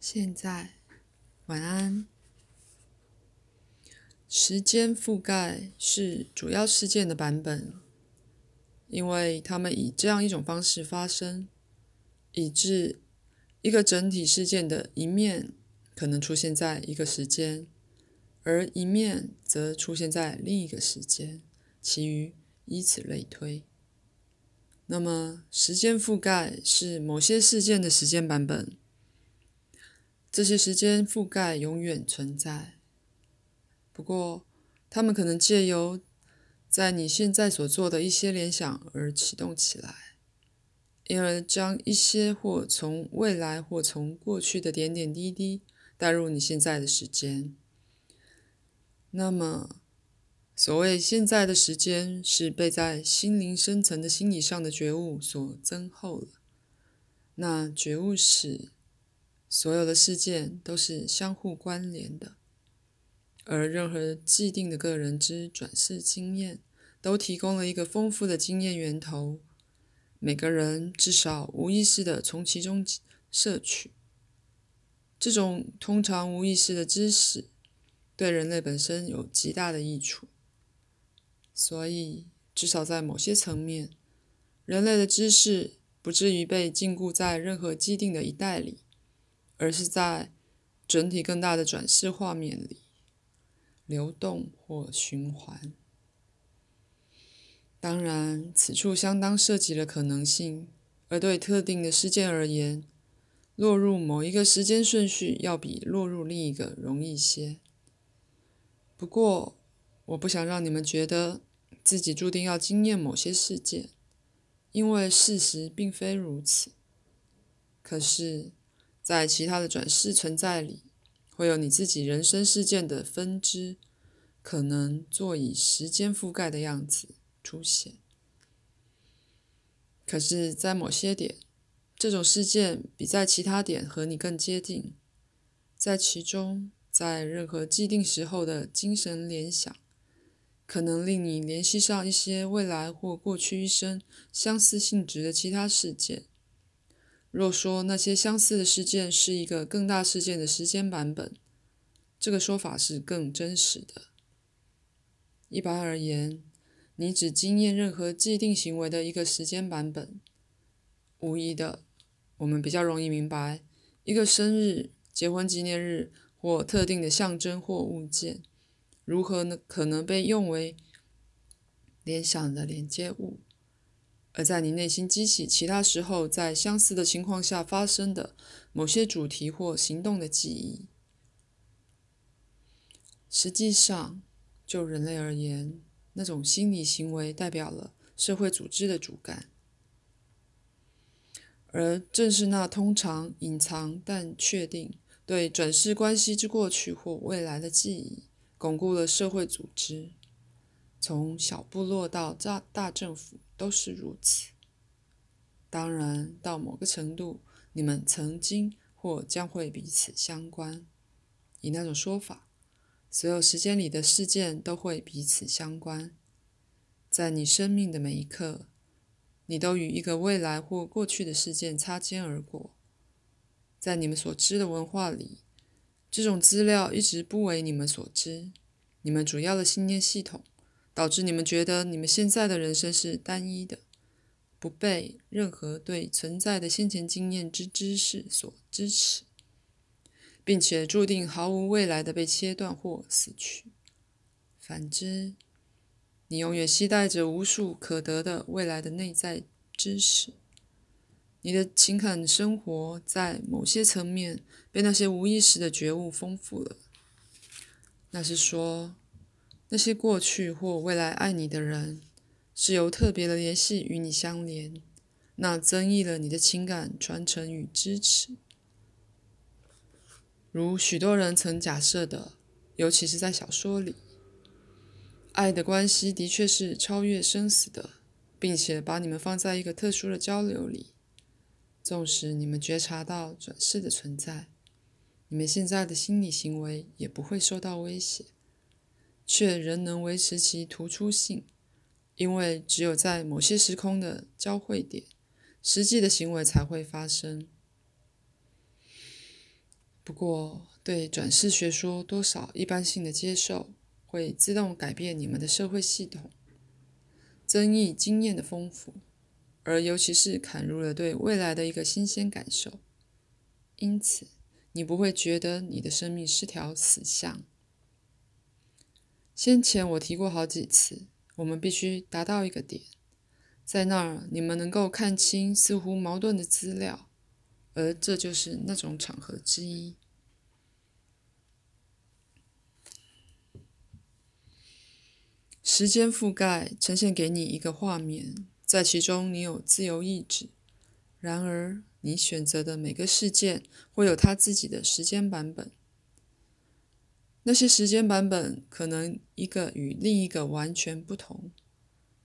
现在，晚安。时间覆盖是主要事件的版本，因为它们以这样一种方式发生，以致一个整体事件的一面可能出现在一个时间，而一面则出现在另一个时间，其余以此类推。那么，时间覆盖是某些事件的时间版本。这些时间覆盖永远存在，不过他们可能借由在你现在所做的一些联想而启动起来，因而将一些或从未来或从过去的点点滴滴带入你现在的时间。那么。所谓现在的时间，是被在心灵深层的心理上的觉悟所增厚了。那觉悟是，所有的事件都是相互关联的，而任何既定的个人之转世经验，都提供了一个丰富的经验源头。每个人至少无意识的从其中摄取。这种通常无意识的知识，对人类本身有极大的益处。所以，至少在某些层面，人类的知识不至于被禁锢在任何既定的一代里，而是在整体更大的转世画面里流动或循环。当然，此处相当涉及了可能性，而对特定的事件而言，落入某一个时间顺序要比落入另一个容易些。不过，我不想让你们觉得。自己注定要经验某些事件，因为事实并非如此。可是，在其他的转世存在里，会有你自己人生事件的分支，可能做以时间覆盖的样子出现。可是，在某些点，这种事件比在其他点和你更接近，在其中，在任何既定时候的精神联想。可能令你联系上一些未来或过去一生相似性质的其他事件。若说那些相似的事件是一个更大事件的时间版本，这个说法是更真实的。一般而言，你只经验任何既定行为的一个时间版本。无疑的，我们比较容易明白一个生日、结婚纪念日或特定的象征或物件。如何呢？可能被用为联想的连接物，而在你内心激起其他时候在相似的情况下发生的某些主题或行动的记忆。实际上，就人类而言，那种心理行为代表了社会组织的主干，而正是那通常隐藏但确定对转世关系之过去或未来的记忆。巩固了社会组织，从小部落到大大政府都是如此。当然，到某个程度，你们曾经或将会彼此相关。以那种说法，所有时间里的事件都会彼此相关。在你生命的每一刻，你都与一个未来或过去的事件擦肩而过。在你们所知的文化里。这种资料一直不为你们所知。你们主要的信念系统导致你们觉得你们现在的人生是单一的，不被任何对存在的先前经验之知识所支持，并且注定毫无未来的被切断或死去。反之，你永远期待着无数可得的未来的内在知识。你的情感生活在某些层面被那些无意识的觉悟丰富了。那是说，那些过去或未来爱你的人，是由特别的联系与你相连，那增益了你的情感传承与支持。如许多人曾假设的，尤其是在小说里，爱的关系的确是超越生死的，并且把你们放在一个特殊的交流里。纵使你们觉察到转世的存在，你们现在的心理行为也不会受到威胁，却仍能维持其突出性，因为只有在某些时空的交汇点，实际的行为才会发生。不过，对转世学说多少一般性的接受，会自动改变你们的社会系统，增益经验的丰富，而尤其是砍入了对未来的一个新鲜感受。因此，你不会觉得你的生命是条死巷。先前我提过好几次，我们必须达到一个点，在那儿你们能够看清似乎矛盾的资料，而这就是那种场合之一。时间覆盖呈现给你一个画面，在其中你有自由意志。然而，你选择的每个事件会有它自己的时间版本。那些时间版本可能一个与另一个完全不同。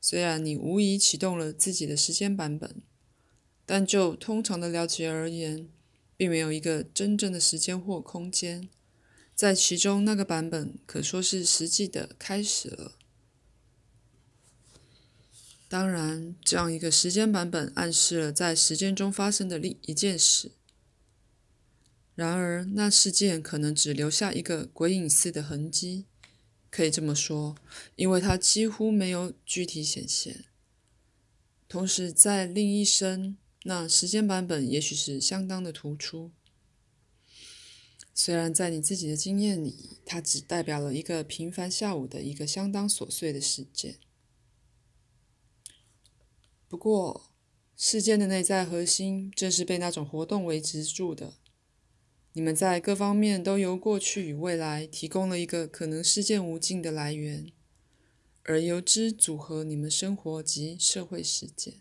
虽然你无疑启动了自己的时间版本，但就通常的了解而言，并没有一个真正的时间或空间在其中。那个版本可说是实际的开始了。当然，这样一个时间版本暗示了在时间中发生的另一件事。然而，那事件可能只留下一个鬼影似的痕迹，可以这么说，因为它几乎没有具体显现。同时，在另一生，那时间版本也许是相当的突出。虽然在你自己的经验里，它只代表了一个平凡下午的一个相当琐碎的事件。不过，事件的内在核心正是被那种活动维持住的。你们在各方面都由过去与未来提供了一个可能事件无尽的来源，而由之组合你们生活及社会事件。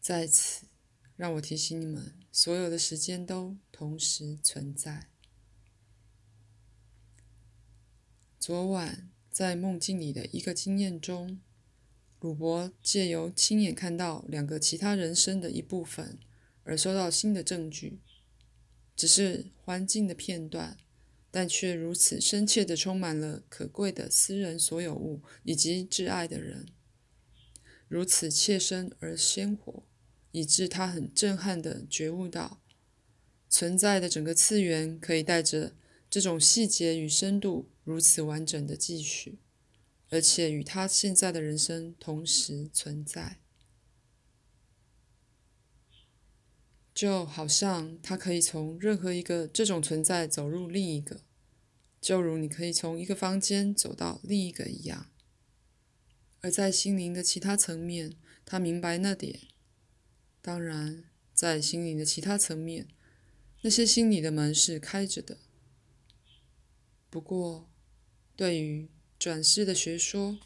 在此，让我提醒你们：所有的时间都同时存在。昨晚在梦境里的一个经验中。鲁伯借由亲眼看到两个其他人生的一部分，而收到新的证据，只是环境的片段，但却如此深切地充满了可贵的私人所有物以及挚爱的人，如此切身而鲜活，以致他很震撼地觉悟到，存在的整个次元可以带着这种细节与深度如此完整的继续。而且与他现在的人生同时存在，就好像他可以从任何一个这种存在走入另一个，就如你可以从一个房间走到另一个一样。而在心灵的其他层面，他明白那点。当然，在心灵的其他层面，那些心里的门是开着的。不过，对于……转世的学说，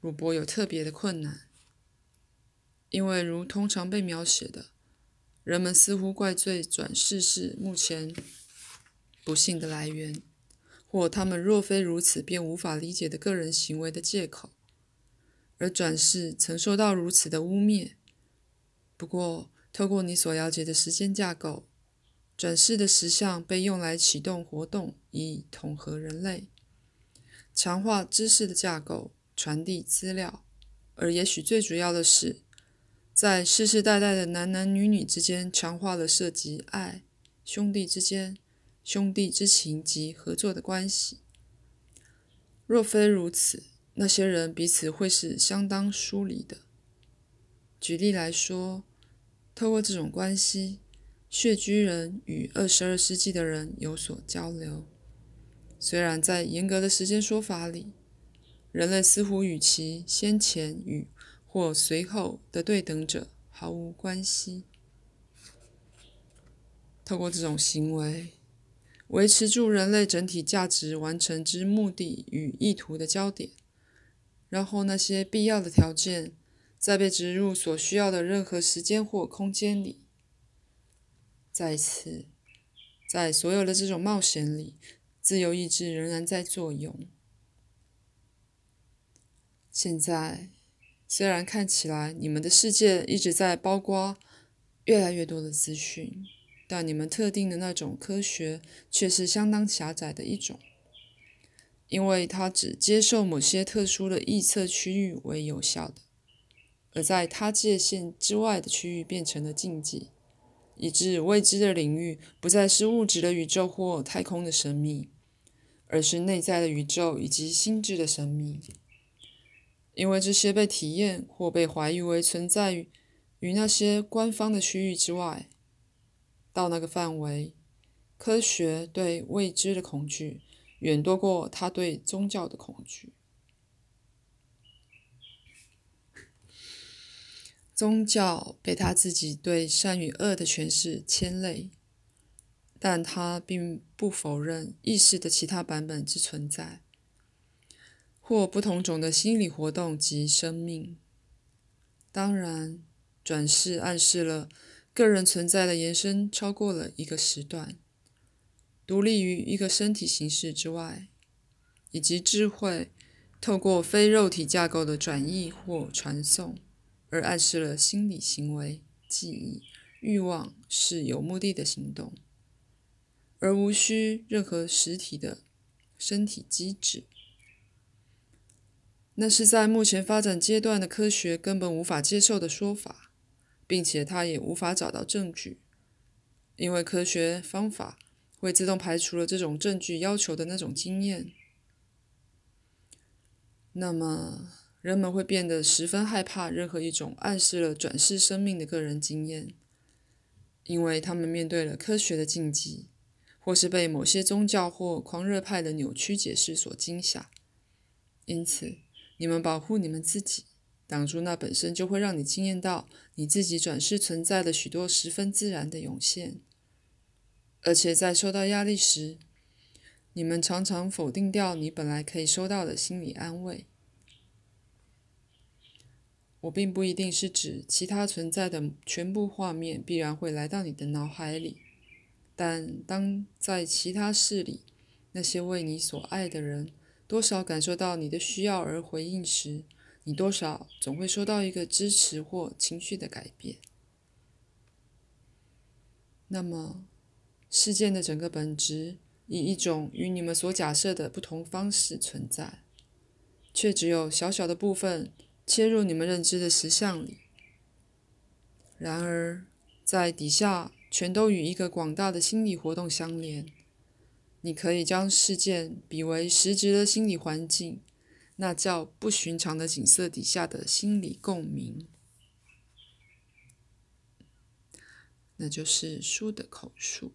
鲁伯有特别的困难，因为如通常被描写的，人们似乎怪罪转世是目前不幸的来源，或他们若非如此便无法理解的个人行为的借口，而转世曾受到如此的污蔑。不过，透过你所了解的时间架构，转世的实相被用来启动活动，以统合人类。强化知识的架构，传递资料，而也许最主要的是，在世世代代的男男女女之间强化了涉及爱、兄弟之间、兄弟之情及合作的关系。若非如此，那些人彼此会是相当疏离的。举例来说，透过这种关系，血居人与二十二世纪的人有所交流。虽然在严格的时间说法里，人类似乎与其先前与或随后的对等者毫无关系。透过这种行为，维持住人类整体价值完成之目的与意图的焦点，然后那些必要的条件再被植入所需要的任何时间或空间里。再次，在所有的这种冒险里。自由意志仍然在作用。现在，虽然看起来你们的世界一直在包括越来越多的资讯，但你们特定的那种科学却是相当狭窄的一种，因为它只接受某些特殊的预测区域为有效的，而在它界限之外的区域变成了禁忌。以致未知的领域不再是物质的宇宙或太空的神秘，而是内在的宇宙以及心智的神秘。因为这些被体验或被怀疑为存在于那些官方的区域之外，到那个范围，科学对未知的恐惧远多过他对宗教的恐惧。宗教被他自己对善与恶的诠释牵累，但他并不否认意识的其他版本之存在，或不同种的心理活动及生命。当然，转世暗示了个人存在的延伸超过了一个时段，独立于一个身体形式之外，以及智慧透过非肉体架构的转移或传送。而暗示了心理行为、记忆、欲望是有目的的行动，而无需任何实体的身体机制。那是在目前发展阶段的科学根本无法接受的说法，并且他也无法找到证据，因为科学方法会自动排除了这种证据要求的那种经验。那么。人们会变得十分害怕任何一种暗示了转世生命的个人经验，因为他们面对了科学的禁忌，或是被某些宗教或狂热派的扭曲解释所惊吓。因此，你们保护你们自己，挡住那本身就会让你惊艳到你自己转世存在的许多十分自然的涌现，而且在受到压力时，你们常常否定掉你本来可以收到的心理安慰。我并不一定是指其他存在的全部画面必然会来到你的脑海里，但当在其他事里，那些为你所爱的人多少感受到你的需要而回应时，你多少总会收到一个支持或情绪的改变。那么，事件的整个本质以一种与你们所假设的不同方式存在，却只有小小的部分。切入你们认知的实相里。然而，在底下全都与一个广大的心理活动相连。你可以将事件比为实质的心理环境，那叫不寻常的景色底下的心理共鸣。那就是书的口述。